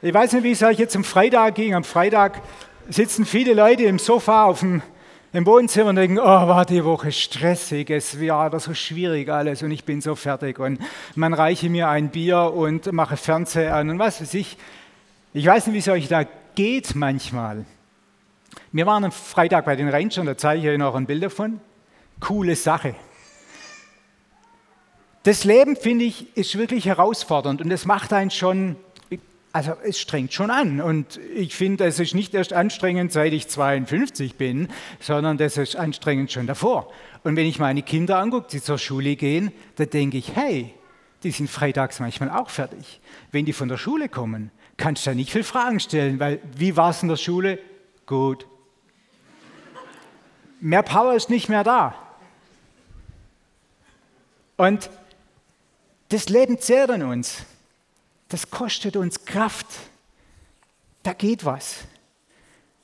Ich weiß nicht, wie es euch jetzt am Freitag ging. Am Freitag sitzen viele Leute im Sofa auf dem im Wohnzimmer und denken, oh, war die Woche stressig, es war so schwierig alles und ich bin so fertig. Und man reiche mir ein Bier und mache Fernseher an und was weiß ich. Ich weiß nicht, wie es euch da geht manchmal. Wir waren am Freitag bei den Rangern, da zeige ich euch noch ein Bild davon. Coole Sache. Das Leben, finde ich, ist wirklich herausfordernd und es macht einen schon also es strengt schon an. Und ich finde, es ist nicht erst anstrengend, seit ich 52 bin, sondern das ist anstrengend schon davor. Und wenn ich meine Kinder angucke, die zur Schule gehen, da denke ich, hey, die sind freitags manchmal auch fertig. Wenn die von der Schule kommen, kannst du da nicht viel Fragen stellen, weil wie war es in der Schule? Gut. Mehr Power ist nicht mehr da. Und das Leben zehrt an uns das kostet uns Kraft. Da geht was.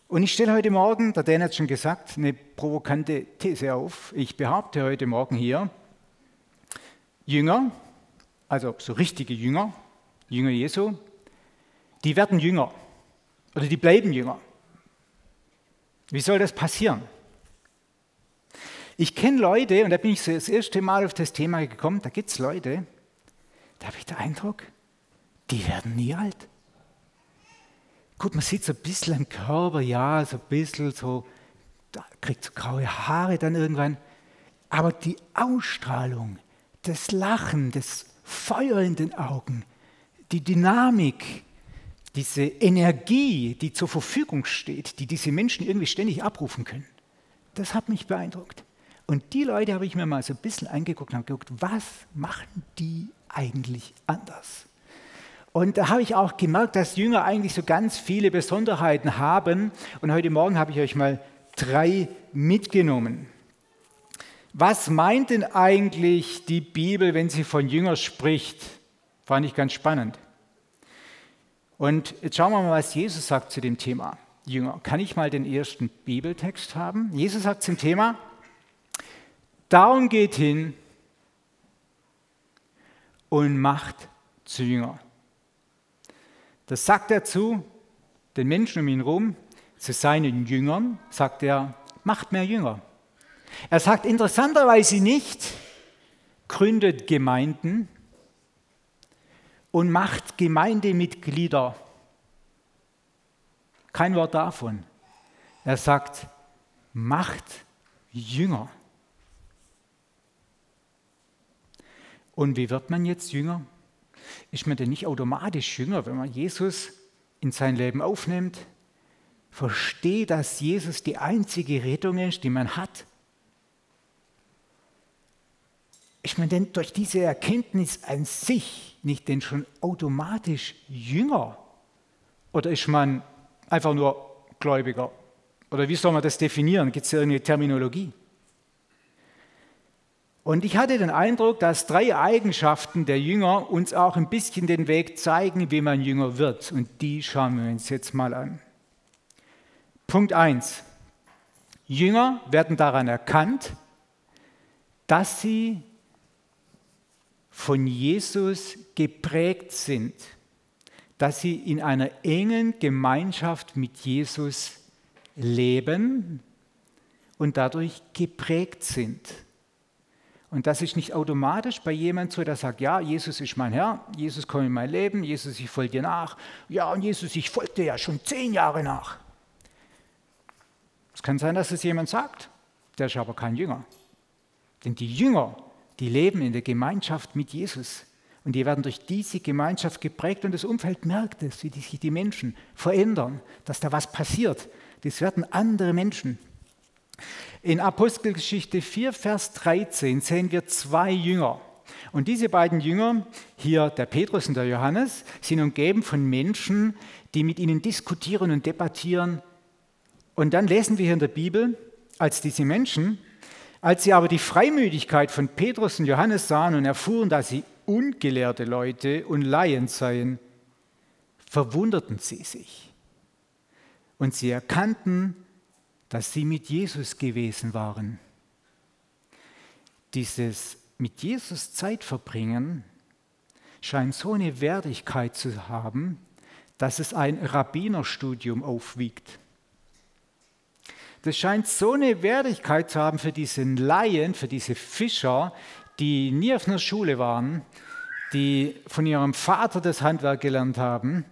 Und ich stelle heute Morgen, der Dan hat schon gesagt, eine provokante These auf. Ich behaupte heute Morgen hier, Jünger, also so richtige Jünger, Jünger Jesu, die werden Jünger oder die bleiben Jünger. Wie soll das passieren? Ich kenne Leute, und da bin ich das erste Mal auf das Thema gekommen, da gibt es Leute, da habe ich den Eindruck, die werden nie alt. Gut, man sieht so ein bisschen am Körper, ja, so ein bisschen so, da kriegt so graue Haare dann irgendwann. Aber die Ausstrahlung, das Lachen, das Feuer in den Augen, die Dynamik, diese Energie, die zur Verfügung steht, die diese Menschen irgendwie ständig abrufen können, das hat mich beeindruckt. Und die Leute habe ich mir mal so ein bisschen angeguckt und habe geguckt, was machen die eigentlich anders? Und da habe ich auch gemerkt, dass Jünger eigentlich so ganz viele Besonderheiten haben. Und heute Morgen habe ich euch mal drei mitgenommen. Was meint denn eigentlich die Bibel, wenn sie von Jünger spricht? Fand ich ganz spannend. Und jetzt schauen wir mal, was Jesus sagt zu dem Thema Jünger. Kann ich mal den ersten Bibeltext haben? Jesus sagt zum Thema, darum geht hin und macht zu Jünger. Das sagt er zu den Menschen um ihn herum, zu seinen Jüngern, sagt er, macht mehr Jünger. Er sagt interessanterweise nicht, gründet Gemeinden und macht Gemeindemitglieder. Kein Wort davon. Er sagt, macht Jünger. Und wie wird man jetzt Jünger? Ist man denn nicht automatisch jünger, wenn man Jesus in sein Leben aufnimmt, versteht, dass Jesus die einzige Rettung ist, die man hat? Ist man denn durch diese Erkenntnis an sich nicht denn schon automatisch jünger? Oder ist man einfach nur Gläubiger? Oder wie soll man das definieren? Gibt es da eine Terminologie? Und ich hatte den Eindruck, dass drei Eigenschaften der Jünger uns auch ein bisschen den Weg zeigen, wie man Jünger wird. Und die schauen wir uns jetzt mal an. Punkt 1. Jünger werden daran erkannt, dass sie von Jesus geprägt sind, dass sie in einer engen Gemeinschaft mit Jesus leben und dadurch geprägt sind. Und das ist nicht automatisch bei jemandem so, der sagt, ja, Jesus ist mein Herr, Jesus kommt in mein Leben, Jesus, ich folge dir nach. Ja, und Jesus, ich folge dir ja schon zehn Jahre nach. Es kann sein, dass es jemand sagt, der ist aber kein Jünger. Denn die Jünger, die leben in der Gemeinschaft mit Jesus. Und die werden durch diese Gemeinschaft geprägt und das Umfeld merkt es, wie sich die Menschen verändern, dass da was passiert. Das werden andere Menschen. In Apostelgeschichte 4, Vers 13 sehen wir zwei Jünger. Und diese beiden Jünger, hier der Petrus und der Johannes, sind umgeben von Menschen, die mit ihnen diskutieren und debattieren. Und dann lesen wir hier in der Bibel, als diese Menschen, als sie aber die Freimütigkeit von Petrus und Johannes sahen und erfuhren, dass sie ungelehrte Leute und Laien seien, verwunderten sie sich. Und sie erkannten, dass sie mit Jesus gewesen waren. Dieses mit Jesus Zeit verbringen scheint so eine Wertigkeit zu haben, dass es ein Rabbinerstudium aufwiegt. Das scheint so eine Wertigkeit zu haben für diesen Laien, für diese Fischer, die nie auf einer Schule waren, die von ihrem Vater das Handwerk gelernt haben,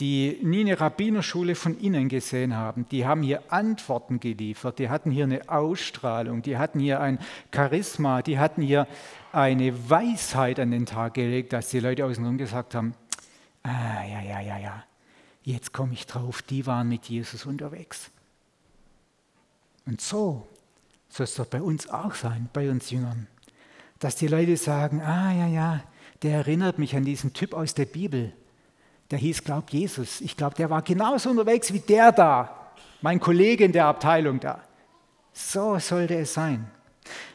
die nie eine Rabbinerschule von innen gesehen haben. Die haben hier Antworten geliefert, die hatten hier eine Ausstrahlung, die hatten hier ein Charisma, die hatten hier eine Weisheit an den Tag gelegt, dass die Leute außenrum gesagt haben, ah, ja, ja, ja, ja, jetzt komme ich drauf, die waren mit Jesus unterwegs. Und so soll es doch bei uns auch sein, bei uns Jüngern, dass die Leute sagen, ah ja, ja, der erinnert mich an diesen Typ aus der Bibel. Der hieß, glaub Jesus. Ich glaube, der war genauso unterwegs wie der da, mein Kollege in der Abteilung da. So sollte es sein.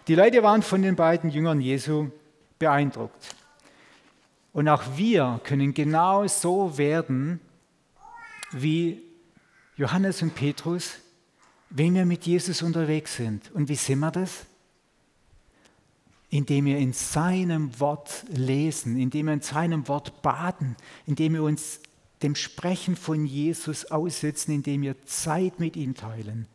Die Leute waren von den beiden Jüngern Jesu beeindruckt. Und auch wir können genau so werden wie Johannes und Petrus, wenn wir mit Jesus unterwegs sind. Und wie sind wir das? Indem wir in seinem Wort lesen, indem wir in seinem Wort baden, indem wir uns dem Sprechen von Jesus aussetzen, indem wir Zeit mit ihm teilen.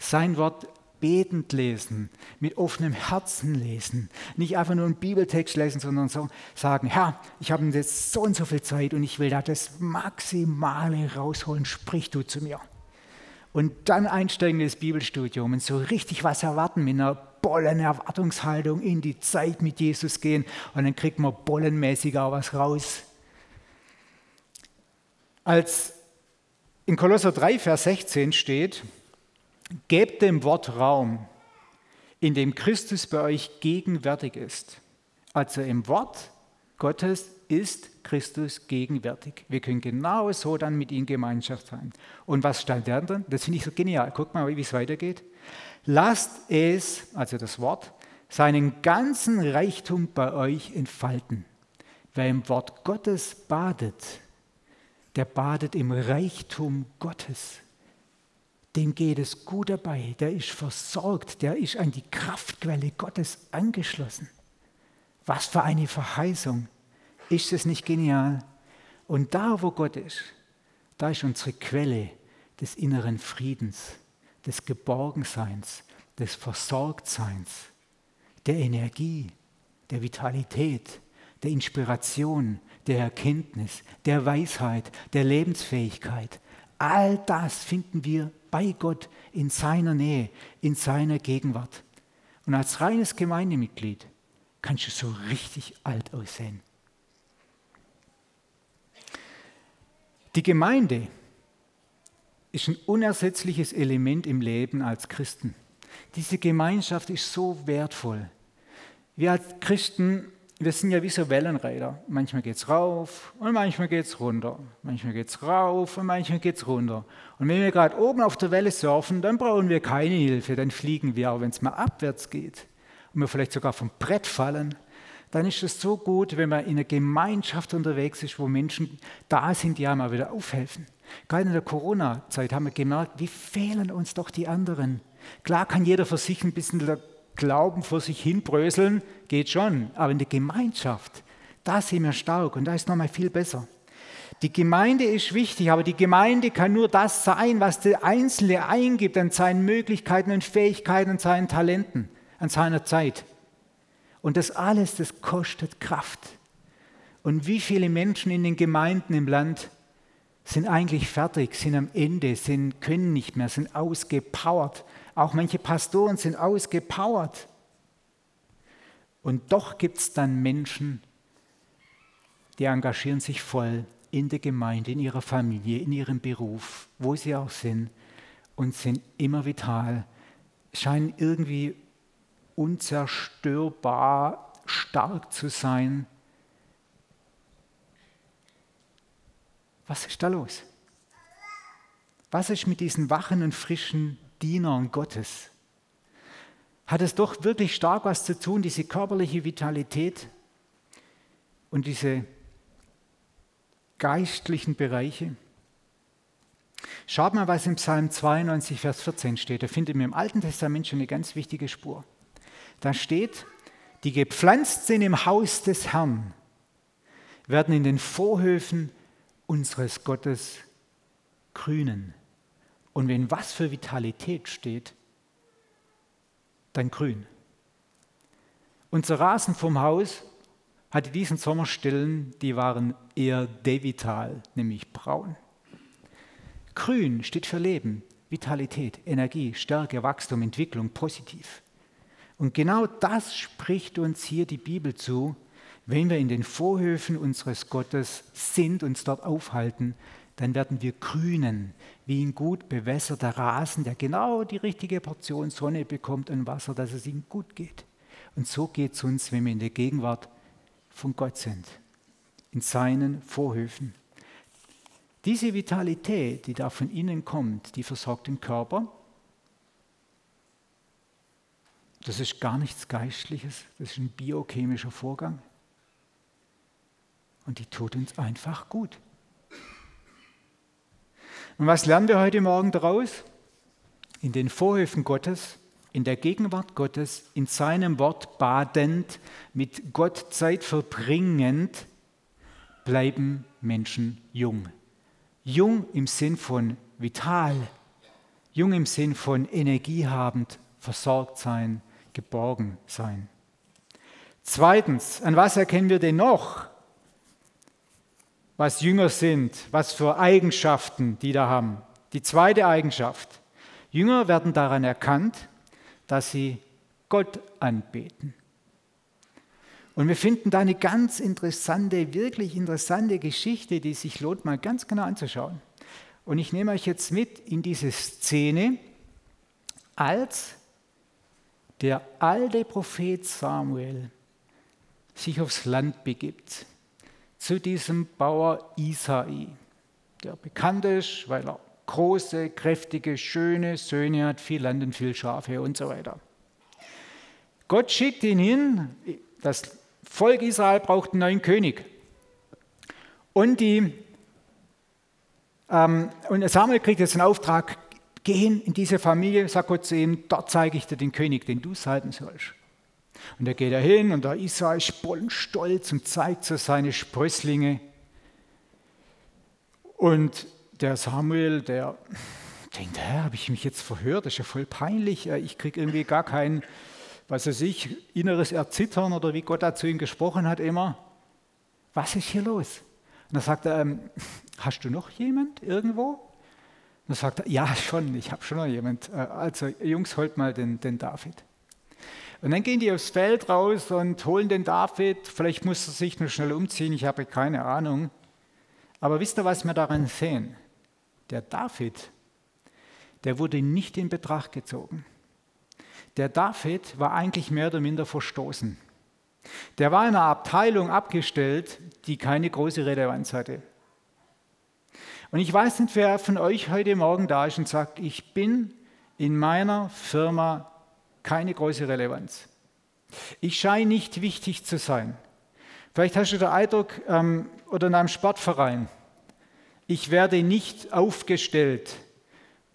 Sein Wort betend lesen, mit offenem Herzen lesen, nicht einfach nur einen Bibeltext lesen, sondern so sagen, Herr, ich habe jetzt so und so viel Zeit und ich will da das Maximale rausholen, sprich du zu mir und dann einsteigen in das Bibelstudium und so richtig was erwarten mit einer bollen Erwartungshaltung in die Zeit mit Jesus gehen und dann kriegt man bollenmäßig auch was raus. Als in Kolosser 3, Vers 16 steht, gebt dem Wort Raum, in dem Christus bei euch gegenwärtig ist. Also im Wort Gottes ist Christus gegenwärtig. Wir können genau so dann mit ihm Gemeinschaft sein. Und was stand da dann? Das finde ich so genial. Guck mal, wie es weitergeht. Lasst es, also das Wort, seinen ganzen Reichtum bei euch entfalten. Wer im Wort Gottes badet, der badet im Reichtum Gottes. Dem geht es gut dabei, der ist versorgt, der ist an die Kraftquelle Gottes angeschlossen. Was für eine Verheißung. Ist es nicht genial? Und da, wo Gott ist, da ist unsere Quelle des inneren Friedens, des Geborgenseins, des Versorgtseins, der Energie, der Vitalität, der Inspiration, der Erkenntnis, der Weisheit, der Lebensfähigkeit. All das finden wir bei Gott in seiner Nähe, in seiner Gegenwart. Und als reines Gemeindemitglied kannst du so richtig alt aussehen. Die Gemeinde ist ein unersetzliches Element im Leben als Christen. Diese Gemeinschaft ist so wertvoll. Wir als Christen, wir sind ja wie so Wellenreiter. Manchmal geht es rauf und manchmal geht es runter. Manchmal geht es rauf und manchmal geht es runter. Und wenn wir gerade oben auf der Welle surfen, dann brauchen wir keine Hilfe, dann fliegen wir. Aber wenn es mal abwärts geht und wir vielleicht sogar vom Brett fallen, dann ist es so gut, wenn man in einer Gemeinschaft unterwegs ist, wo Menschen da sind, die einem mal wieder aufhelfen. Gerade in der Corona-Zeit haben wir gemerkt, wie fehlen uns doch die anderen. Klar kann jeder für sich ein bisschen Glauben vor sich hinbröseln, geht schon, aber in der Gemeinschaft, da sind wir stark und da ist nochmal viel besser. Die Gemeinde ist wichtig, aber die Gemeinde kann nur das sein, was der Einzelne eingibt an seinen Möglichkeiten und Fähigkeiten, an seinen Talenten, an seiner Zeit. Und das alles, das kostet Kraft. Und wie viele Menschen in den Gemeinden im Land sind eigentlich fertig, sind am Ende, sind, können nicht mehr, sind ausgepowert. Auch manche Pastoren sind ausgepowert. Und doch gibt es dann Menschen, die engagieren sich voll in der Gemeinde, in ihrer Familie, in ihrem Beruf, wo sie auch sind und sind immer vital, scheinen irgendwie unzerstörbar stark zu sein. Was ist da los? Was ist mit diesen wachen und frischen Dienern Gottes? Hat es doch wirklich stark was zu tun, diese körperliche Vitalität und diese geistlichen Bereiche? Schaut mal, was im Psalm 92, Vers 14 steht. Da findet man im Alten Testament schon eine ganz wichtige Spur. Da steht, die gepflanzt sind im Haus des Herrn, werden in den Vorhöfen unseres Gottes grünen. Und wenn was für Vitalität steht, dann grün. Unser Rasen vom Haus hatte diesen Sommerstellen, die waren eher devital, nämlich braun. Grün steht für Leben, Vitalität, Energie, Stärke, Wachstum, Entwicklung, positiv. Und genau das spricht uns hier die Bibel zu, wenn wir in den Vorhöfen unseres Gottes sind, uns dort aufhalten, dann werden wir grünen, wie ein gut bewässerter Rasen, der genau die richtige Portion Sonne bekommt und Wasser, dass es ihm gut geht. Und so geht es uns, wenn wir in der Gegenwart von Gott sind, in seinen Vorhöfen. Diese Vitalität, die da von innen kommt, die versorgt den Körper. Das ist gar nichts Geistliches, das ist ein biochemischer Vorgang. Und die tut uns einfach gut. Und was lernen wir heute Morgen daraus? In den Vorhöfen Gottes, in der Gegenwart Gottes, in seinem Wort badend, mit Gott Zeit verbringend, bleiben Menschen jung. Jung im Sinn von vital, jung im Sinn von energiehabend, versorgt sein, geborgen sein. Zweitens, an was erkennen wir denn noch, was Jünger sind, was für Eigenschaften die da haben? Die zweite Eigenschaft. Jünger werden daran erkannt, dass sie Gott anbeten. Und wir finden da eine ganz interessante, wirklich interessante Geschichte, die sich lohnt, mal ganz genau anzuschauen. Und ich nehme euch jetzt mit in diese Szene, als der alte Prophet Samuel sich aufs Land begibt, zu diesem Bauer Isai, der bekannt ist, weil er große, kräftige, schöne Söhne hat, viel Land und viel Schafe und so weiter. Gott schickt ihn hin, das Volk Israel braucht einen neuen König. Und, die, ähm, und Samuel kriegt jetzt einen Auftrag, geh in diese Familie, sagt Gott zu ihm, dort zeige ich dir den König, den du salben sollst. Und da geht er hin und der Israel ist stolz und zeigt so seine Sprösslinge. Und der Samuel, der denkt, hä, habe ich mich jetzt verhört, das ist ja voll peinlich, ich kriege irgendwie gar keinen was weiß ich, inneres Erzittern oder wie Gott da zu ihm gesprochen hat immer. Was ist hier los? Und dann sagt er, ähm, hast du noch jemand irgendwo? Und dann sagt er, ja schon, ich habe schon noch jemand. Äh, also Jungs, holt mal den, den David. Und dann gehen die aufs Feld raus und holen den David. Vielleicht muss er sich nur schnell umziehen, ich habe keine Ahnung. Aber wisst ihr, was wir daran sehen? Der David, der wurde nicht in Betracht gezogen. Der David war eigentlich mehr oder minder verstoßen. Der war in einer Abteilung abgestellt, die keine große Relevanz hatte. Und ich weiß nicht, wer von euch heute Morgen da ist und sagt, ich bin in meiner Firma keine große Relevanz. Ich scheine nicht wichtig zu sein. Vielleicht hast du den Eindruck, ähm, oder in einem Sportverein, ich werde nicht aufgestellt,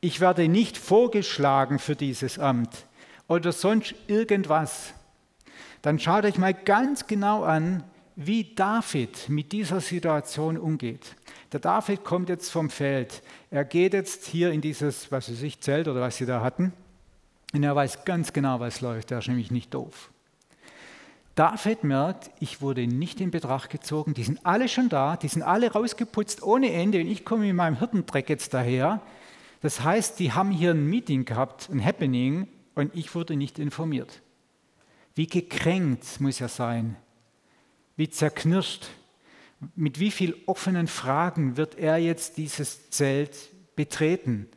ich werde nicht vorgeschlagen für dieses Amt oder sonst irgendwas, dann schaut euch mal ganz genau an, wie David mit dieser Situation umgeht. Der David kommt jetzt vom Feld. Er geht jetzt hier in dieses, was weiß ich, Zelt oder was sie da hatten. Und er weiß ganz genau, was läuft. Er ist nämlich nicht doof. David merkt, ich wurde nicht in Betracht gezogen. Die sind alle schon da. Die sind alle rausgeputzt ohne Ende. Und ich komme in meinem Hirtendreck jetzt daher. Das heißt, die haben hier ein Meeting gehabt, ein Happening und ich wurde nicht informiert. Wie gekränkt muss er sein, wie zerknirscht, mit wie vielen offenen Fragen wird er jetzt dieses Zelt betreten?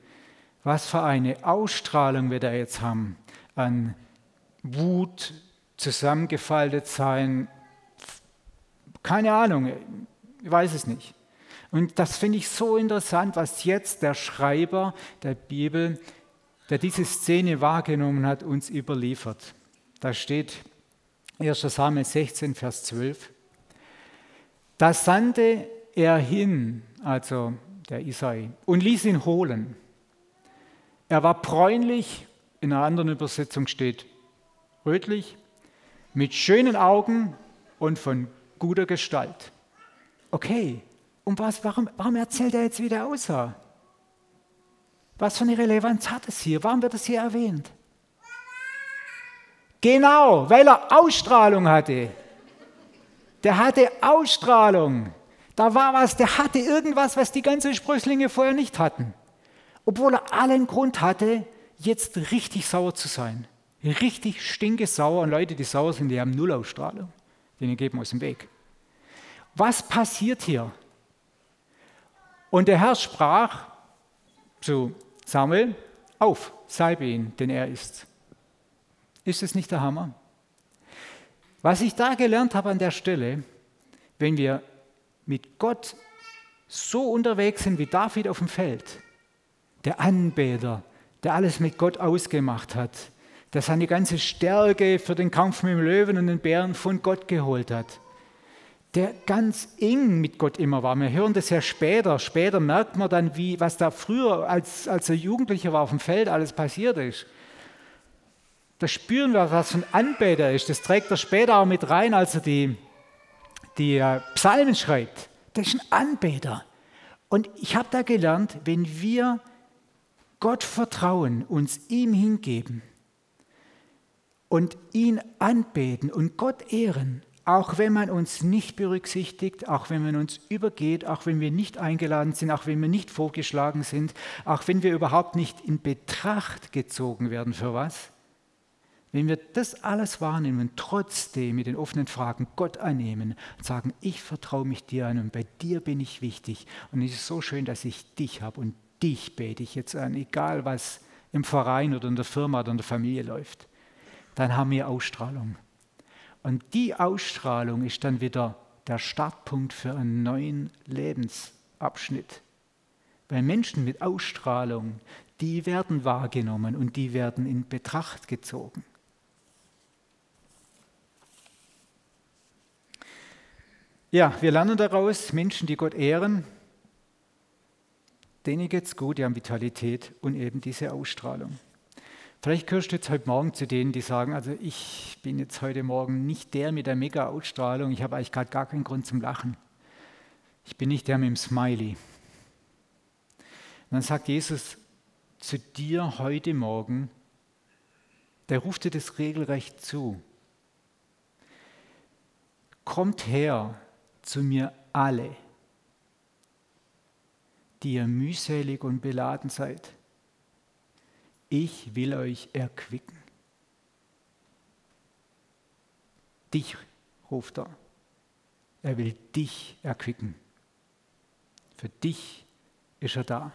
Was für eine Ausstrahlung wird er jetzt haben an Wut, zusammengefaltet sein, keine Ahnung, ich weiß es nicht. Und das finde ich so interessant, was jetzt der Schreiber der Bibel der diese Szene wahrgenommen hat, uns überliefert. Da steht 1 Samuel 16, Vers 12. Da sandte er hin, also der Isai, und ließ ihn holen. Er war bräunlich, in einer anderen Übersetzung steht rötlich, mit schönen Augen und von guter Gestalt. Okay, Und was, warum, warum erzählt er jetzt, wie der aussah? Was für eine Relevanz hat es hier? Warum wird es hier erwähnt? Genau, weil er Ausstrahlung hatte. Der hatte Ausstrahlung. Da war was, der hatte irgendwas, was die ganzen Sprösslinge vorher nicht hatten. Obwohl er allen Grund hatte, jetzt richtig sauer zu sein. Richtig stinkesauer. Und Leute, die sauer sind, die haben null Ausstrahlung. Denen geben aus dem Weg. Was passiert hier? Und der Herr sprach zu Samuel, auf, salbe ihn, denn er ist. Ist es nicht der Hammer? Was ich da gelernt habe an der Stelle, wenn wir mit Gott so unterwegs sind wie David auf dem Feld, der Anbeter, der alles mit Gott ausgemacht hat, der seine ganze Stärke für den Kampf mit dem Löwen und den Bären von Gott geholt hat, der ganz eng mit Gott immer war. Wir hören das ja später. Später merkt man dann, wie, was da früher, als, als er Jugendlicher war auf dem Feld, alles passiert ist. Da spüren wir, was für ein Anbeter ist. Das trägt er später auch mit rein, als er die, die äh, Psalmen schreibt. Das ist ein Anbeter. Und ich habe da gelernt, wenn wir Gott vertrauen, uns ihm hingeben und ihn anbeten und Gott ehren, auch wenn man uns nicht berücksichtigt, auch wenn man uns übergeht, auch wenn wir nicht eingeladen sind, auch wenn wir nicht vorgeschlagen sind, auch wenn wir überhaupt nicht in Betracht gezogen werden für was, wenn wir das alles wahrnehmen und trotzdem mit den offenen Fragen Gott annehmen und sagen, ich vertraue mich dir an und bei dir bin ich wichtig und es ist so schön, dass ich dich habe und dich bete ich jetzt an, egal was im Verein oder in der Firma oder in der Familie läuft, dann haben wir Ausstrahlung. Und die Ausstrahlung ist dann wieder der Startpunkt für einen neuen Lebensabschnitt. Weil Menschen mit Ausstrahlung, die werden wahrgenommen und die werden in Betracht gezogen. Ja, wir lernen daraus, Menschen, die Gott ehren, denen geht es gut, die haben Vitalität und eben diese Ausstrahlung. Vielleicht gehörst du jetzt heute Morgen zu denen, die sagen, also ich bin jetzt heute Morgen nicht der mit der Mega-Ausstrahlung, ich habe eigentlich gerade gar keinen Grund zum Lachen. Ich bin nicht der mit dem Smiley. Und dann sagt Jesus zu dir heute Morgen, der ruft dir das regelrecht zu. Kommt her, zu mir alle, die ihr mühselig und beladen seid. Ich will euch erquicken. Dich ruft er. Er will dich erquicken. Für dich ist er da.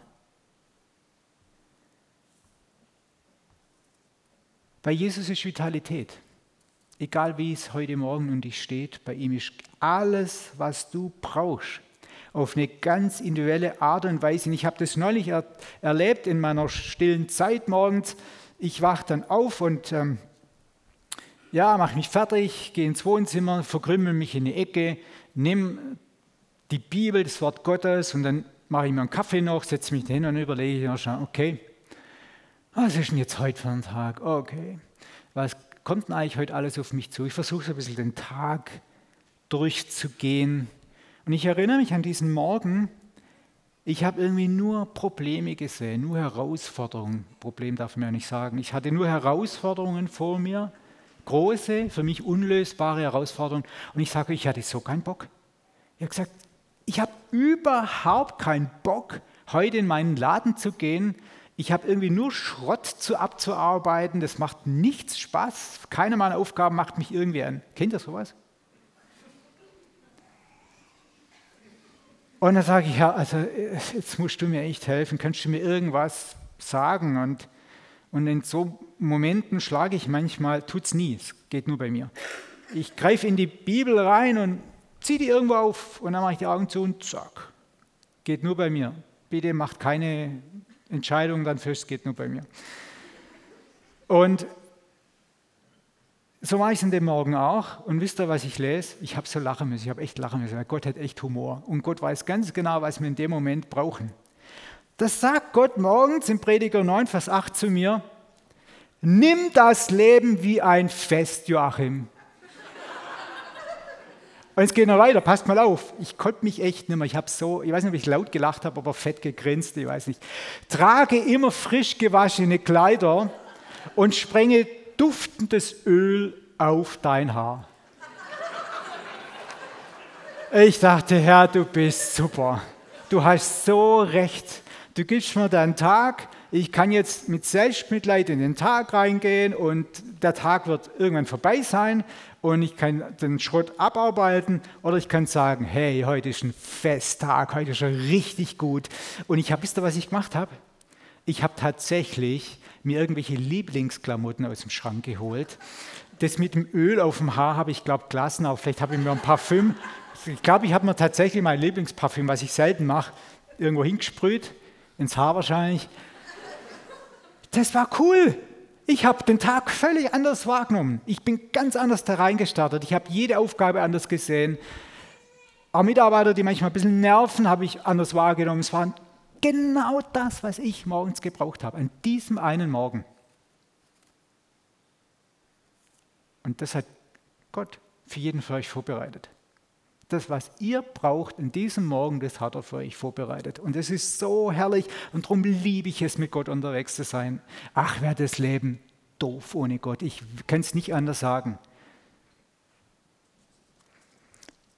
Bei Jesus ist Vitalität. Egal wie es heute Morgen um dich steht, bei ihm ist alles, was du brauchst, auf eine ganz individuelle Art und Weise. Und ich habe das neulich er erlebt in meiner stillen Zeit morgens. Ich wache dann auf und ähm, ja, mache mich fertig, gehe ins Wohnzimmer, verkrümmel mich in die Ecke, nehme die Bibel, das Wort Gottes und dann mache ich mir einen Kaffee noch, setze mich hin und überlege mir schon, okay, was ist denn jetzt heute für ein Tag? Okay, was kommt denn eigentlich heute alles auf mich zu? Ich versuche so ein bisschen den Tag durchzugehen. Und ich erinnere mich an diesen Morgen, ich habe irgendwie nur Probleme gesehen, nur Herausforderungen. Problem darf man ja nicht sagen. Ich hatte nur Herausforderungen vor mir, große, für mich unlösbare Herausforderungen. Und ich sage, ich hatte so keinen Bock. Ich habe gesagt, ich habe überhaupt keinen Bock, heute in meinen Laden zu gehen ich habe irgendwie nur Schrott zu abzuarbeiten, das macht nichts Spaß, keine meiner Aufgaben macht mich irgendwie an. Kennt ihr sowas? Und dann sage ich, ja, also jetzt musst du mir echt helfen, kannst du mir irgendwas sagen? Und, und in so Momenten schlage ich manchmal, tut es nie, es geht nur bei mir. Ich greife in die Bibel rein und ziehe die irgendwo auf und dann mache ich die Augen zu und zack, geht nur bei mir. Bitte macht keine Entscheidung dann fest, geht nur bei mir. Und so war ich es in dem Morgen auch. Und wisst ihr, was ich lese? Ich habe so lachen müssen. Ich habe echt lachen müssen. Gott hat echt Humor. Und Gott weiß ganz genau, was wir in dem Moment brauchen. Das sagt Gott morgens im Prediger 9, Vers 8 zu mir. Nimm das Leben wie ein Fest, Joachim. Und es geht noch weiter, passt mal auf. Ich konnte mich echt nicht mehr. Ich habe so, ich weiß nicht, ob ich laut gelacht habe, aber fett gegrinst, ich weiß nicht. Trage immer frisch gewaschene Kleider und sprenge duftendes Öl auf dein Haar. Ich dachte, Herr, du bist super. Du hast so recht. Du gibst mir deinen Tag. Ich kann jetzt mit Selbstmitleid in den Tag reingehen und der Tag wird irgendwann vorbei sein und ich kann den Schrott abarbeiten oder ich kann sagen, hey, heute ist ein Festtag, heute ist er richtig gut. Und ich habe, wisst ihr, was ich gemacht habe? Ich habe tatsächlich mir irgendwelche Lieblingsklamotten aus dem Schrank geholt. Das mit dem Öl auf dem Haar habe ich, glaube gelassen, auch vielleicht habe ich mir ein Parfüm. Ich glaube, ich habe mir tatsächlich mein Lieblingsparfüm, was ich selten mache, irgendwo hingesprüht, ins Haar wahrscheinlich. Das war cool. Ich habe den Tag völlig anders wahrgenommen. Ich bin ganz anders da reingestartet. Ich habe jede Aufgabe anders gesehen. Auch Mitarbeiter, die manchmal ein bisschen nerven, habe ich anders wahrgenommen. Es war genau das, was ich morgens gebraucht habe, an diesem einen Morgen. Und das hat Gott für jeden von euch vorbereitet. Das, was ihr braucht in diesem Morgen, das hat er für euch vorbereitet. Und es ist so herrlich und darum liebe ich es, mit Gott unterwegs zu sein. Ach, wäre das Leben doof ohne Gott. Ich kann es nicht anders sagen.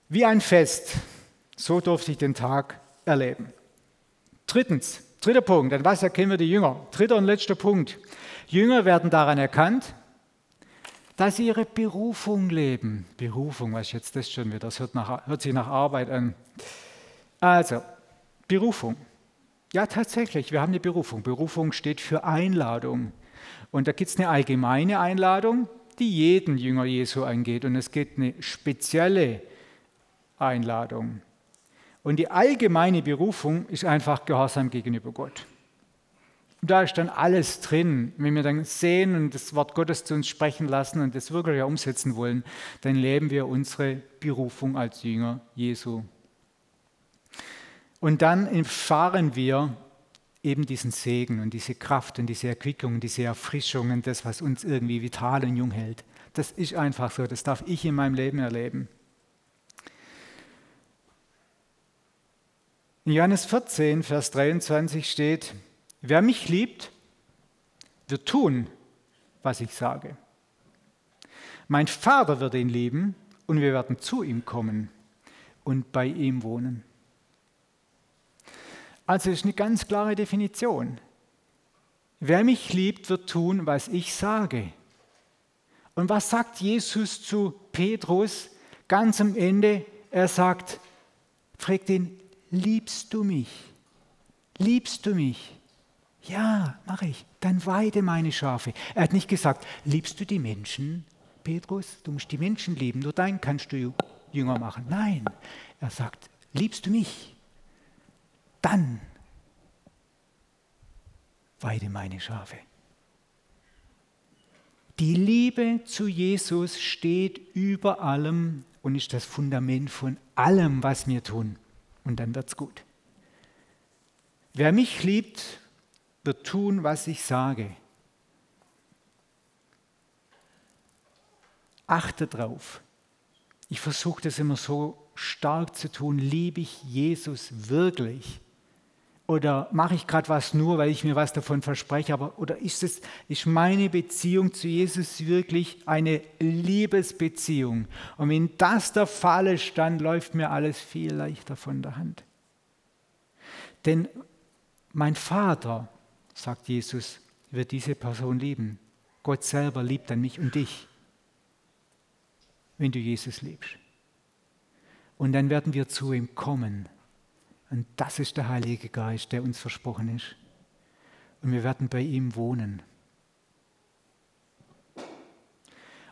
Wie ein Fest, so durfte ich den Tag erleben. Drittens, dritter Punkt, an was erkennen wir die Jünger? Dritter und letzter Punkt. Jünger werden daran erkannt, dass sie ihre Berufung leben. Berufung, was ist jetzt das schon wieder? Das hört, nach, hört sich nach Arbeit an. Also, Berufung. Ja, tatsächlich, wir haben eine Berufung. Berufung steht für Einladung. Und da gibt es eine allgemeine Einladung, die jeden Jünger Jesu angeht. Und es gibt eine spezielle Einladung. Und die allgemeine Berufung ist einfach Gehorsam gegenüber Gott. Und da ist dann alles drin. Wenn wir dann sehen und das Wort Gottes zu uns sprechen lassen und das wirklich umsetzen wollen, dann leben wir unsere Berufung als Jünger Jesu. Und dann erfahren wir eben diesen Segen und diese Kraft und diese Erquickung, diese Erfrischung und das, was uns irgendwie vital und jung hält. Das ist einfach so, das darf ich in meinem Leben erleben. In Johannes 14, Vers 23 steht, Wer mich liebt, wird tun, was ich sage. Mein Vater wird ihn lieben und wir werden zu ihm kommen und bei ihm wohnen. Also ist eine ganz klare Definition. Wer mich liebt, wird tun, was ich sage. Und was sagt Jesus zu Petrus ganz am Ende? Er sagt, fragt ihn, liebst du mich? Liebst du mich? Ja, mache ich. Dann weide meine Schafe. Er hat nicht gesagt, liebst du die Menschen, Petrus? Du musst die Menschen lieben, nur dann kannst du Jünger machen. Nein, er sagt, liebst du mich? Dann weide meine Schafe. Die Liebe zu Jesus steht über allem und ist das Fundament von allem, was wir tun. Und dann wird's gut. Wer mich liebt, wird tun, was ich sage. Achte drauf. Ich versuche das immer so stark zu tun. Liebe ich Jesus wirklich? Oder mache ich gerade was nur, weil ich mir was davon verspreche? Aber, oder ist, es, ist meine Beziehung zu Jesus wirklich eine Liebesbeziehung? Und wenn das der Fall ist, dann läuft mir alles viel leichter von der Hand. Denn mein Vater sagt Jesus, wird diese Person lieben. Gott selber liebt dann mich und dich, wenn du Jesus liebst. Und dann werden wir zu ihm kommen. Und das ist der Heilige Geist, der uns versprochen ist. Und wir werden bei ihm wohnen.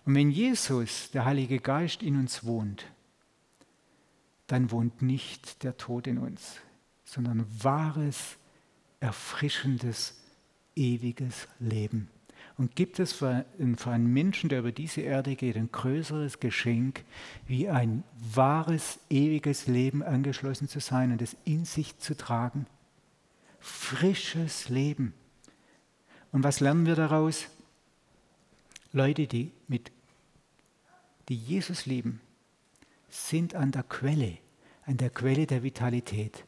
Und wenn Jesus, der Heilige Geist, in uns wohnt, dann wohnt nicht der Tod in uns, sondern wahres erfrischendes, ewiges Leben. Und gibt es für, für einen Menschen, der über diese Erde geht, ein größeres Geschenk, wie ein wahres, ewiges Leben angeschlossen zu sein und es in sich zu tragen? Frisches Leben. Und was lernen wir daraus? Leute, die, mit, die Jesus lieben, sind an der Quelle, an der Quelle der Vitalität.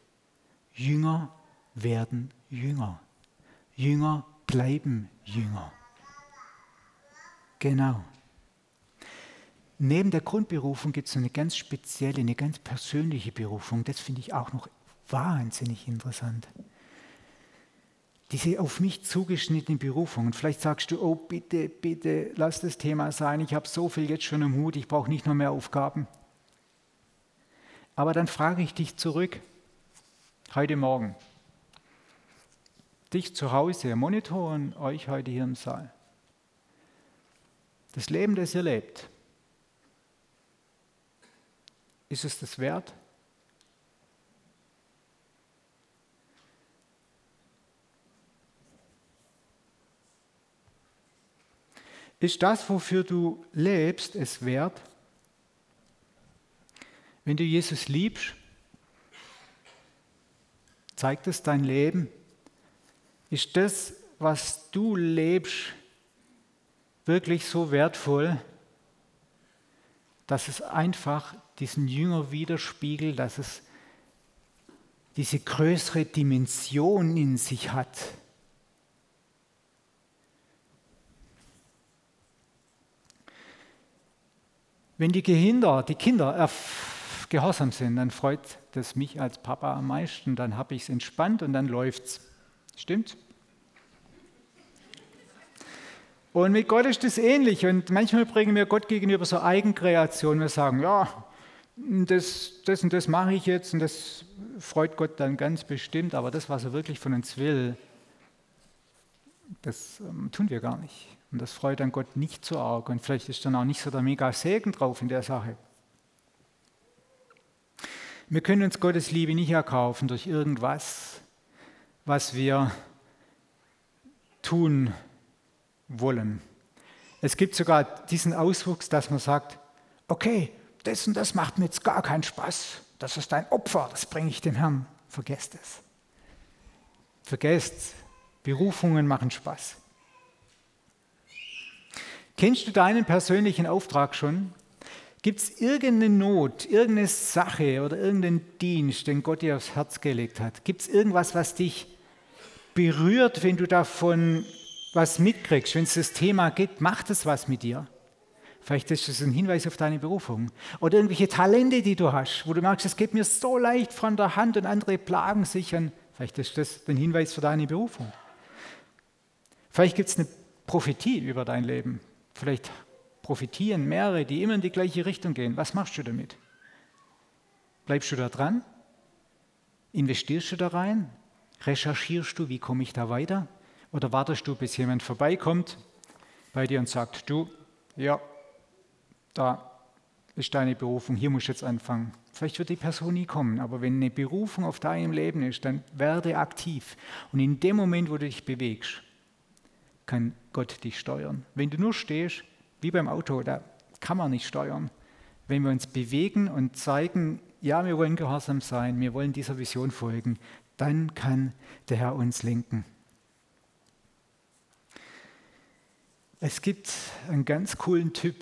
Jünger werden Jünger. Jünger bleiben Jünger. Genau. Neben der Grundberufung gibt es eine ganz spezielle, eine ganz persönliche Berufung. Das finde ich auch noch wahnsinnig interessant. Diese auf mich zugeschnittene Berufung. Und vielleicht sagst du, oh bitte, bitte, lass das Thema sein. Ich habe so viel jetzt schon im Hut, ich brauche nicht noch mehr Aufgaben. Aber dann frage ich dich zurück, heute Morgen, dich zu Hause, Monitor und euch heute hier im Saal. Das Leben, das ihr lebt, ist es das wert? Ist das, wofür du lebst, es wert? Wenn du Jesus liebst, zeigt es dein Leben? Ist das, was du lebst, wirklich so wertvoll, dass es einfach diesen Jünger widerspiegelt, dass es diese größere Dimension in sich hat? Wenn die Kinder, die Kinder gehorsam sind, dann freut das mich als Papa am meisten. Dann habe ich es entspannt und dann läuft es. Stimmt? Und mit Gott ist das ähnlich. Und manchmal bringen wir Gott gegenüber so Eigenkreationen. Wir sagen, ja, das, das und das mache ich jetzt und das freut Gott dann ganz bestimmt. Aber das, was er wirklich von uns will, das ähm, tun wir gar nicht. Und das freut dann Gott nicht so arg. Und vielleicht ist dann auch nicht so der mega Segen drauf in der Sache. Wir können uns Gottes Liebe nicht erkaufen durch irgendwas, was wir tun wollen. Es gibt sogar diesen Auswuchs, dass man sagt, okay, das und das macht mir jetzt gar keinen Spaß. Das ist ein Opfer, das bringe ich dem Herrn. Vergesst es. Vergesst, Berufungen machen Spaß. Kennst du deinen persönlichen Auftrag schon? Gibt es irgendeine Not, irgendeine Sache oder irgendeinen Dienst, den Gott dir aufs Herz gelegt hat? Gibt es irgendwas, was dich berührt, wenn du davon was mitkriegst, wenn es das Thema gibt, macht es was mit dir? Vielleicht ist das ein Hinweis auf deine Berufung. Oder irgendwelche Talente, die du hast, wo du merkst, es geht mir so leicht von der Hand und andere plagen sich an. Vielleicht ist das ein Hinweis für deine Berufung. Vielleicht gibt es eine Prophetie über dein Leben. Vielleicht profitieren mehrere, die immer in die gleiche Richtung gehen. Was machst du damit? Bleibst du da dran? Investierst du da rein? Recherchierst du, wie komme ich da weiter? Oder wartest du, bis jemand vorbeikommt bei dir und sagt, du, ja, da ist deine Berufung, hier musst du jetzt anfangen. Vielleicht wird die Person nie kommen, aber wenn eine Berufung auf deinem Leben ist, dann werde aktiv. Und in dem Moment, wo du dich bewegst, kann Gott dich steuern. Wenn du nur stehst, wie beim Auto, da kann man nicht steuern. Wenn wir uns bewegen und zeigen, ja, wir wollen gehorsam sein, wir wollen dieser Vision folgen, dann kann der Herr uns lenken. Es gibt einen ganz coolen Typ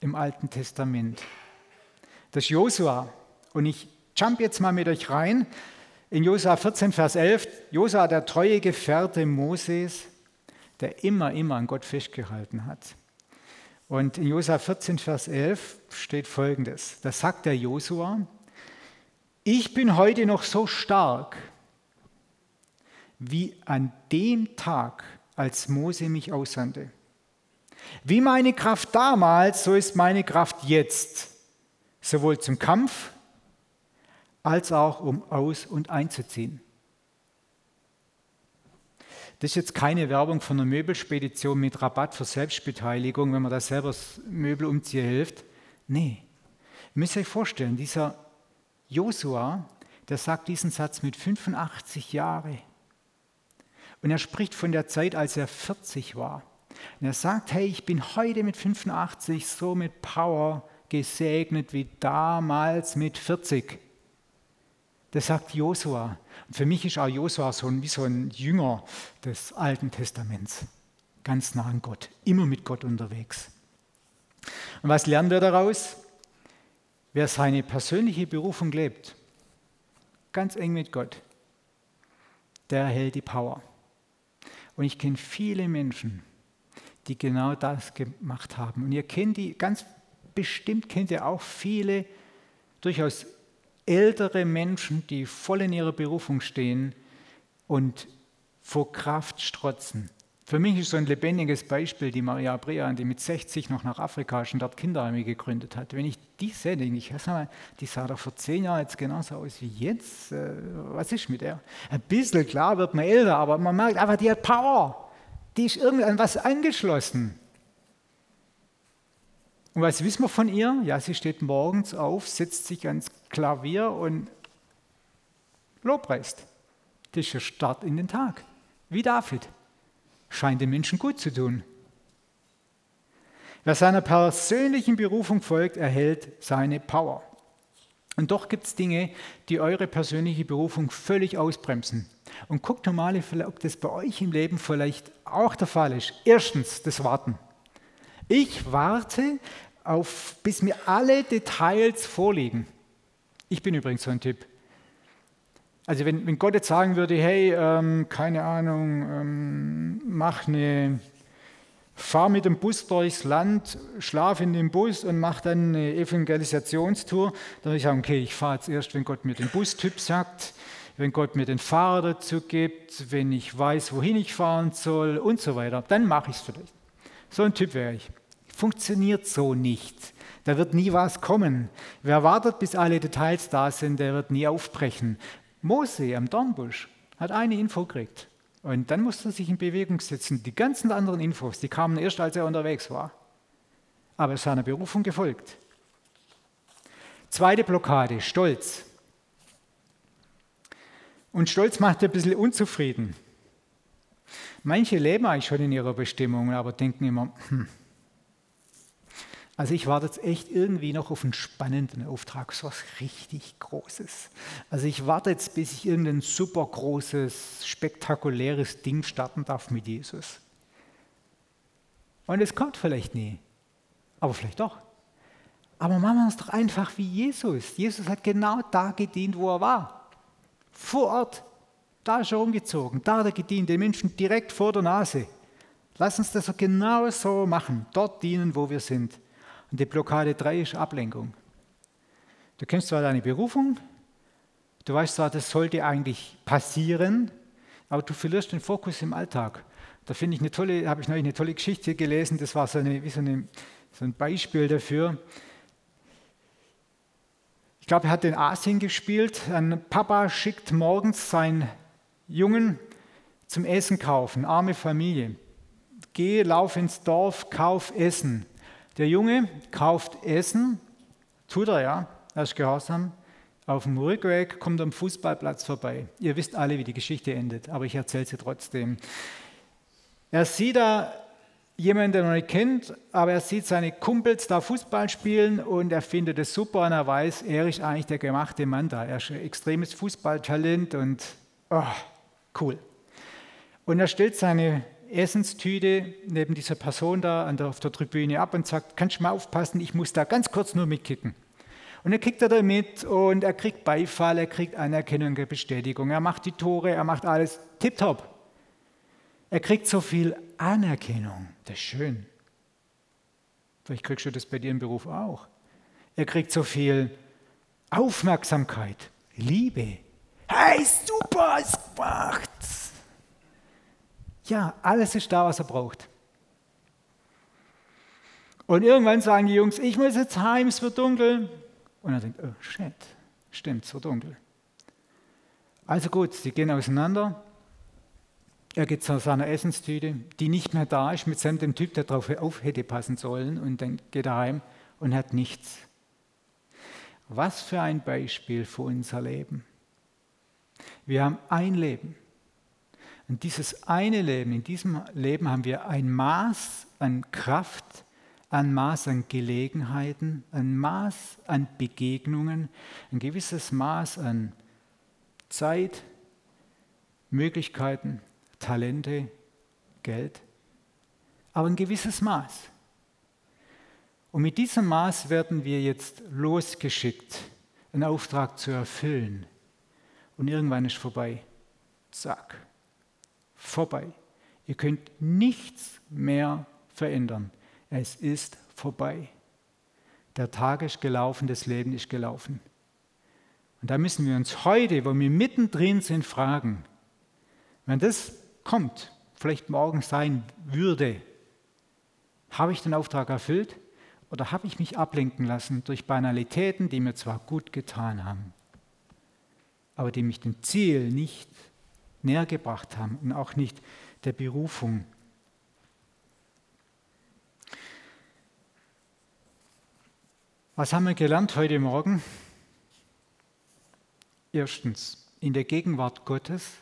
im Alten Testament. Das ist Josua. Und ich jump jetzt mal mit euch rein. In Josua 14, Vers 11. Josua, der treue Gefährte Moses, der immer, immer an Gott festgehalten hat. Und in Josua 14, Vers 11 steht folgendes: Da sagt der Josua, ich bin heute noch so stark wie an dem Tag, als Mose mich aussandte. Wie meine Kraft damals, so ist meine Kraft jetzt, sowohl zum Kampf als auch um aus- und einzuziehen. Das ist jetzt keine Werbung von einer Möbelspedition mit Rabatt für Selbstbeteiligung, wenn man da selber Möbel umziehen hilft. Nee. Ihr müsst euch vorstellen, dieser Josua, der sagt diesen Satz mit 85 Jahren. Und er spricht von der Zeit, als er 40 war. Und er sagt, hey, ich bin heute mit 85 so mit Power gesegnet wie damals mit 40. Das sagt Josua. Und für mich ist auch Josua so ein, wie so ein Jünger des Alten Testaments. Ganz nah an Gott, immer mit Gott unterwegs. Und was lernen wir daraus? wer seine persönliche Berufung lebt, ganz eng mit Gott, der hält die Power. Und ich kenne viele Menschen, die genau das gemacht haben. Und ihr kennt die, ganz bestimmt kennt ihr auch viele durchaus ältere Menschen, die voll in ihrer Berufung stehen und vor Kraft strotzen. Für mich ist so ein lebendiges Beispiel die Maria Brean, die mit 60 noch nach Afrika schon dort Kinderheime gegründet hat. Wenn ich die sehe, denke ich, mal, die sah doch vor zehn Jahren jetzt genauso aus wie jetzt. Äh, was ist mit der? Ein bisschen, klar, wird man älter, aber man merkt einfach, die hat Power. Die ist irgendwann was angeschlossen. Und was wissen wir von ihr? Ja, sie steht morgens auf, setzt sich ans Klavier und lobpreist. Das ist der Start in den Tag. Wie David scheint den Menschen gut zu tun. Wer seiner persönlichen Berufung folgt, erhält seine Power. Und doch gibt es Dinge, die eure persönliche Berufung völlig ausbremsen. Und guckt mal, ob das bei euch im Leben vielleicht auch der Fall ist. Erstens das Warten. Ich warte, auf, bis mir alle Details vorliegen. Ich bin übrigens so ein Typ. Also wenn, wenn Gott jetzt sagen würde, hey, ähm, keine Ahnung, ähm, mach eine, fahr mit dem Bus durchs Land, schlaf in dem Bus und mach dann eine Evangelisationstour, dann würde ich sagen, okay, ich fahre jetzt erst, wenn Gott mir den Bustyp sagt, wenn Gott mir den Fahrer dazu gibt, wenn ich weiß, wohin ich fahren soll und so weiter, dann mache ich es vielleicht. So ein Typ wäre ich. Funktioniert so nicht. Da wird nie was kommen. Wer wartet, bis alle Details da sind, der wird nie aufbrechen. Mose am Dornbusch hat eine Info gekriegt. Und dann musste er sich in Bewegung setzen. Die ganzen anderen Infos, die kamen erst, als er unterwegs war. Aber er ist seiner Berufung gefolgt. Zweite Blockade, Stolz. Und Stolz macht ein bisschen unzufrieden. Manche leben eigentlich schon in ihrer Bestimmung, aber denken immer, hm, also ich warte jetzt echt irgendwie noch auf einen spannenden Auftrag, so was richtig Großes. Also ich warte jetzt, bis ich irgendein super großes, spektakuläres Ding starten darf mit Jesus. Und es kommt vielleicht nie, aber vielleicht doch. Aber machen wir es doch einfach wie Jesus. Jesus hat genau da gedient, wo er war. Vor Ort. Da ist er umgezogen. Da hat er gedient, den Menschen direkt vor der Nase. Lass uns das genau so machen. Dort dienen, wo wir sind. Und die Blockade 3 ist Ablenkung. Du kennst zwar deine Berufung, du weißt zwar, das sollte eigentlich passieren, aber du verlierst den Fokus im Alltag. Da finde ich eine tolle, habe ich neulich eine tolle Geschichte gelesen, das war so, eine, wie so, eine, so ein Beispiel dafür. Ich glaube, er hat in Asien gespielt. Ein Papa schickt morgens seinen Jungen zum Essen kaufen, arme Familie. Geh, lauf ins Dorf, kauf Essen. Der Junge kauft Essen, tut er ja, er ist gehorsam. Auf dem Rückweg kommt am Fußballplatz vorbei. Ihr wisst alle, wie die Geschichte endet, aber ich erzähle sie trotzdem. Er sieht da jemanden, den er nicht kennt, aber er sieht seine Kumpels da Fußball spielen und er findet es super und er weiß, er ist eigentlich der gemachte Mann da. Er ist ein extremes Fußballtalent und oh, cool. Und er stellt seine Essenstüte neben dieser Person da auf der Tribüne ab und sagt, kannst du mal aufpassen, ich muss da ganz kurz nur mitkicken. Und er kickt er da mit und er kriegt Beifall, er kriegt Anerkennung, Bestätigung, er macht die Tore, er macht alles tipptopp. Er kriegt so viel Anerkennung, das ist schön. Vielleicht kriegst du das bei dir im Beruf auch. Er kriegt so viel Aufmerksamkeit, Liebe. Hey, super, es gemacht. Ja, alles ist da, was er braucht. Und irgendwann sagen die Jungs, ich muss jetzt heim, es wird dunkel. Und er denkt, oh shit, stimmt, es wird dunkel. Also gut, sie gehen auseinander. Er geht zu seiner Essenstüte, die nicht mehr da ist, mit dem Typ, der drauf auf hätte passen sollen. Und dann geht er heim und hat nichts. Was für ein Beispiel für unser Leben. Wir haben ein Leben. Und dieses eine Leben, in diesem Leben haben wir ein Maß an Kraft, ein Maß an Gelegenheiten, ein Maß an Begegnungen, ein gewisses Maß an Zeit, Möglichkeiten, Talente, Geld, aber ein gewisses Maß. Und mit diesem Maß werden wir jetzt losgeschickt, einen Auftrag zu erfüllen. Und irgendwann ist vorbei. Zack. Vorbei. Ihr könnt nichts mehr verändern. Es ist vorbei. Der Tag ist gelaufen, das Leben ist gelaufen. Und da müssen wir uns heute, wo wir mittendrin sind, fragen, wenn das kommt, vielleicht morgen sein würde, habe ich den Auftrag erfüllt oder habe ich mich ablenken lassen durch Banalitäten, die mir zwar gut getan haben, aber die mich dem Ziel nicht näher gebracht haben und auch nicht der Berufung. Was haben wir gelernt heute Morgen? Erstens, in der Gegenwart Gottes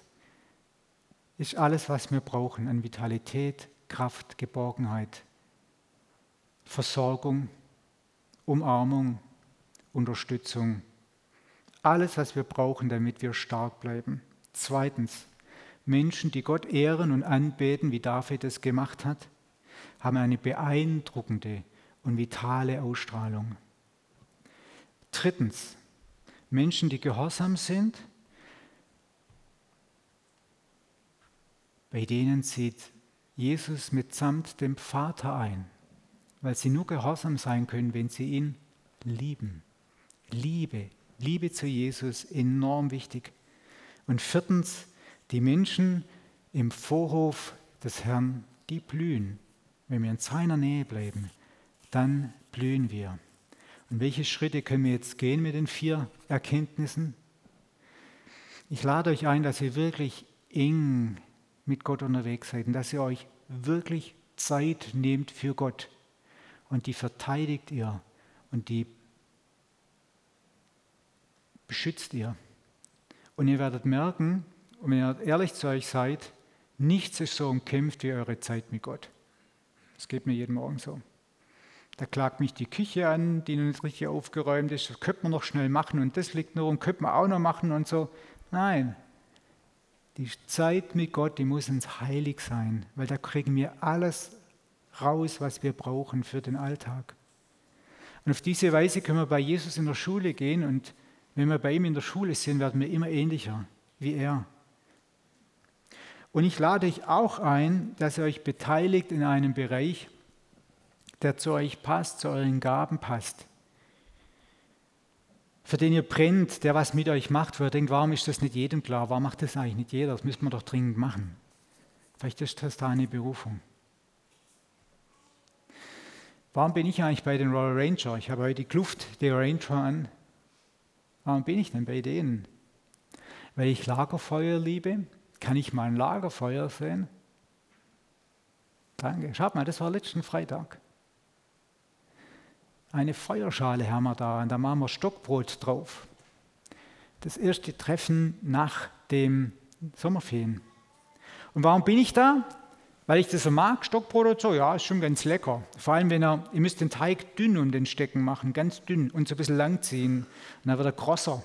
ist alles, was wir brauchen an Vitalität, Kraft, Geborgenheit, Versorgung, Umarmung, Unterstützung. Alles, was wir brauchen, damit wir stark bleiben. Zweitens, Menschen, die Gott ehren und anbeten, wie David es gemacht hat, haben eine beeindruckende und vitale Ausstrahlung. Drittens, Menschen, die gehorsam sind, bei denen zieht Jesus mitsamt dem Vater ein, weil sie nur gehorsam sein können, wenn sie ihn lieben. Liebe, Liebe zu Jesus, enorm wichtig. Und viertens, die Menschen im Vorhof des Herrn, die blühen. Wenn wir in seiner Nähe bleiben, dann blühen wir. Und welche Schritte können wir jetzt gehen mit den vier Erkenntnissen? Ich lade euch ein, dass ihr wirklich eng mit Gott unterwegs seid und dass ihr euch wirklich Zeit nehmt für Gott. Und die verteidigt ihr und die beschützt ihr. Und ihr werdet merken, und wenn ihr ehrlich zu euch seid, nichts ist so umkämpft wie eure Zeit mit Gott. Das geht mir jeden Morgen so. Da klagt mich die Küche an, die noch nicht richtig aufgeräumt ist. Das könnte man noch schnell machen und das liegt nur und könnte man auch noch machen und so. Nein, die Zeit mit Gott, die muss uns heilig sein, weil da kriegen wir alles raus, was wir brauchen für den Alltag. Und auf diese Weise können wir bei Jesus in der Schule gehen und wenn wir bei ihm in der Schule sind, werden wir immer ähnlicher wie er. Und ich lade euch auch ein, dass ihr euch beteiligt in einem Bereich, der zu euch passt, zu euren Gaben passt. Für den ihr brennt, der was mit euch macht, wo ihr denkt, warum ist das nicht jedem klar? Warum macht das eigentlich nicht jeder? Das müsste man doch dringend machen. Vielleicht ist das da eine Berufung. Warum bin ich eigentlich bei den Royal Ranger? Ich habe heute die Kluft der Ranger an. Warum bin ich denn bei denen? Weil ich Lagerfeuer liebe? Kann ich mal ein Lagerfeuer sehen? Danke. Schaut mal, das war letzten Freitag eine Feuerschale haben wir da und da machen wir Stockbrot drauf. Das erste Treffen nach dem Sommerferien. Und warum bin ich da? Weil ich das so mag, Stockbrot und so, ja, ist schon ganz lecker. Vor allem, wenn er, ihr müsst den Teig dünn um den Stecken machen, ganz dünn und so ein bisschen lang ziehen. Dann wird er grosser.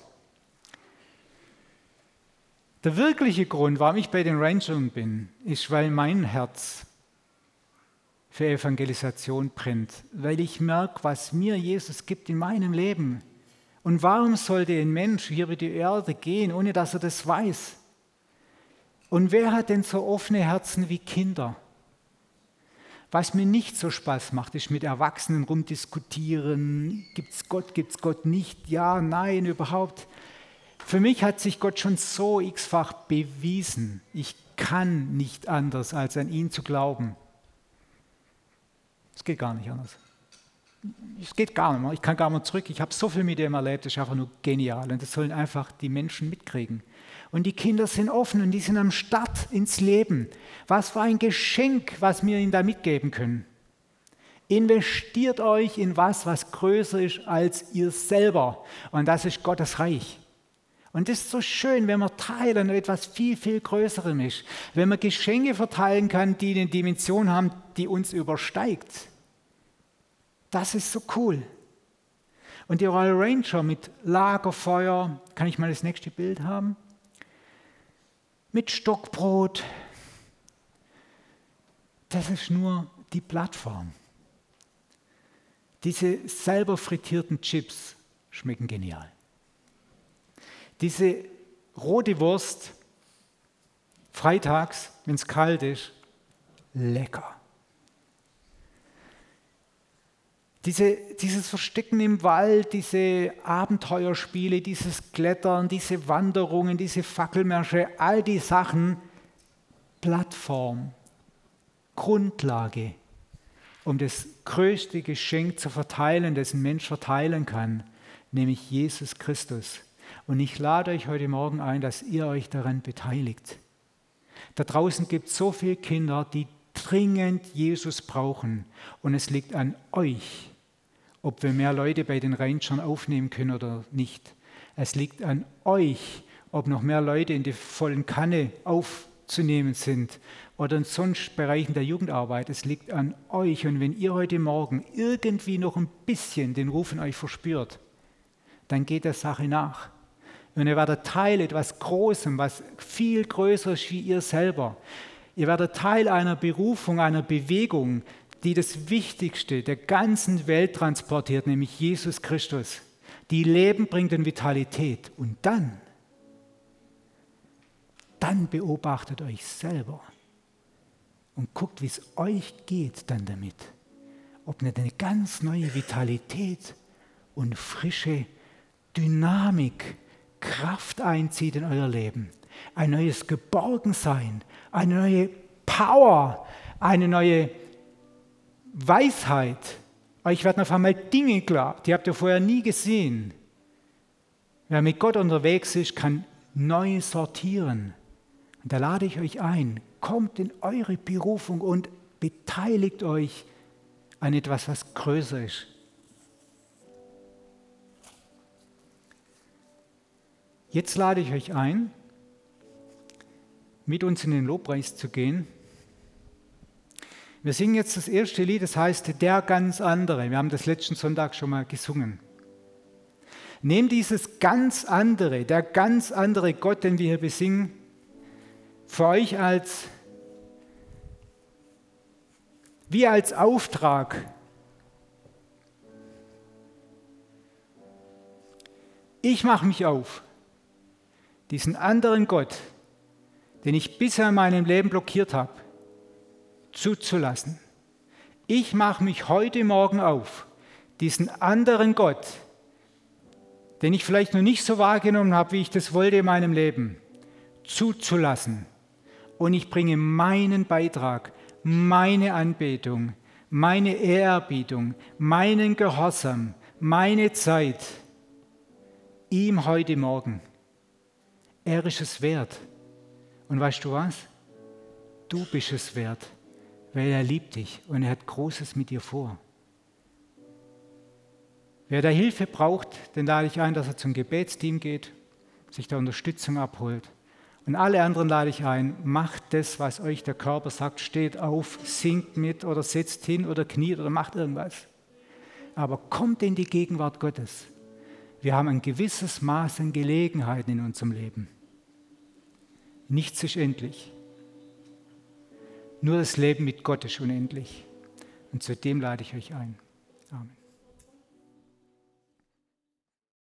Der wirkliche Grund, warum ich bei den Rangern bin, ist, weil mein Herz für Evangelisation brennt, weil ich merke, was mir Jesus gibt in meinem Leben. Und warum sollte ein Mensch hier über die Erde gehen, ohne dass er das weiß? Und wer hat denn so offene Herzen wie Kinder? Was mir nicht so Spaß macht, ist mit Erwachsenen rumdiskutieren. Gibt es Gott, gibt es Gott nicht? Ja, nein, überhaupt. Für mich hat sich Gott schon so x-fach bewiesen. Ich kann nicht anders, als an ihn zu glauben. Es geht gar nicht anders. Es geht gar nicht mehr. Ich kann gar nicht mehr zurück. Ich habe so viel mit dem erlebt, das ist einfach nur genial. Und das sollen einfach die Menschen mitkriegen. Und die Kinder sind offen und die sind am Start ins Leben. Was für ein Geschenk, was wir ihnen da mitgeben können. Investiert euch in was, was größer ist als ihr selber. Und das ist Gottes Reich. Und das ist so schön, wenn man teilen etwas viel, viel Größerem ist. Wenn man Geschenke verteilen kann, die eine Dimension haben, die uns übersteigt. Das ist so cool. Und die Royal Ranger mit Lagerfeuer, kann ich mal das nächste Bild haben? Mit Stockbrot. Das ist nur die Plattform. Diese selber frittierten Chips schmecken genial. Diese rote Wurst freitags, wenn es kalt ist, lecker. Diese, dieses Verstecken im Wald, diese Abenteuerspiele, dieses Klettern, diese Wanderungen, diese Fackelmärsche, all die Sachen, Plattform, Grundlage, um das größte Geschenk zu verteilen, das ein Mensch verteilen kann, nämlich Jesus Christus. Und ich lade euch heute Morgen ein, dass ihr euch daran beteiligt. Da draußen gibt es so viele Kinder, die dringend Jesus brauchen. Und es liegt an euch, ob wir mehr Leute bei den Rangern aufnehmen können oder nicht. Es liegt an euch, ob noch mehr Leute in die vollen Kanne aufzunehmen sind oder in sonst Bereichen der Jugendarbeit. Es liegt an euch. Und wenn ihr heute Morgen irgendwie noch ein bisschen den Ruf in euch verspürt, dann geht der Sache nach. Und ihr werdet Teil etwas Großem, was viel größer ist wie ihr selber. Ihr werdet Teil einer Berufung, einer Bewegung, die das Wichtigste der ganzen Welt transportiert, nämlich Jesus Christus, die Leben bringt und Vitalität. Und dann, dann beobachtet euch selber und guckt, wie es euch geht dann damit. Ob nicht eine ganz neue Vitalität und frische Dynamik, Kraft einzieht in euer Leben. Ein neues Geborgensein, eine neue Power, eine neue Weisheit. Euch werden auf einmal Dinge klar, die habt ihr vorher nie gesehen. Wer mit Gott unterwegs ist, kann neu sortieren. Und da lade ich euch ein, kommt in eure Berufung und beteiligt euch an etwas, was größer ist. Jetzt lade ich euch ein, mit uns in den Lobpreis zu gehen. Wir singen jetzt das erste Lied, das heißt Der ganz andere. Wir haben das letzten Sonntag schon mal gesungen. Nehmt dieses ganz andere, der ganz andere Gott, den wir hier besingen, für euch als wie als Auftrag. Ich mache mich auf, diesen anderen Gott, den ich bisher in meinem Leben blockiert habe, zuzulassen. Ich mache mich heute Morgen auf, diesen anderen Gott, den ich vielleicht noch nicht so wahrgenommen habe, wie ich das wollte in meinem Leben, zuzulassen. Und ich bringe meinen Beitrag, meine Anbetung, meine Ehrerbietung, meinen Gehorsam, meine Zeit ihm heute Morgen. Er ist es wert. Und weißt du was? Du bist es wert weil er liebt dich und er hat Großes mit dir vor. Wer da Hilfe braucht, den lade ich ein, dass er zum Gebetsteam geht, sich da Unterstützung abholt. Und alle anderen lade ich ein, macht das, was euch der Körper sagt, steht auf, singt mit oder setzt hin oder kniet oder macht irgendwas. Aber kommt in die Gegenwart Gottes. Wir haben ein gewisses Maß an Gelegenheiten in unserem Leben. Nichts ist endlich. Nur das Leben mit Gott ist unendlich. Und zu dem lade ich euch ein.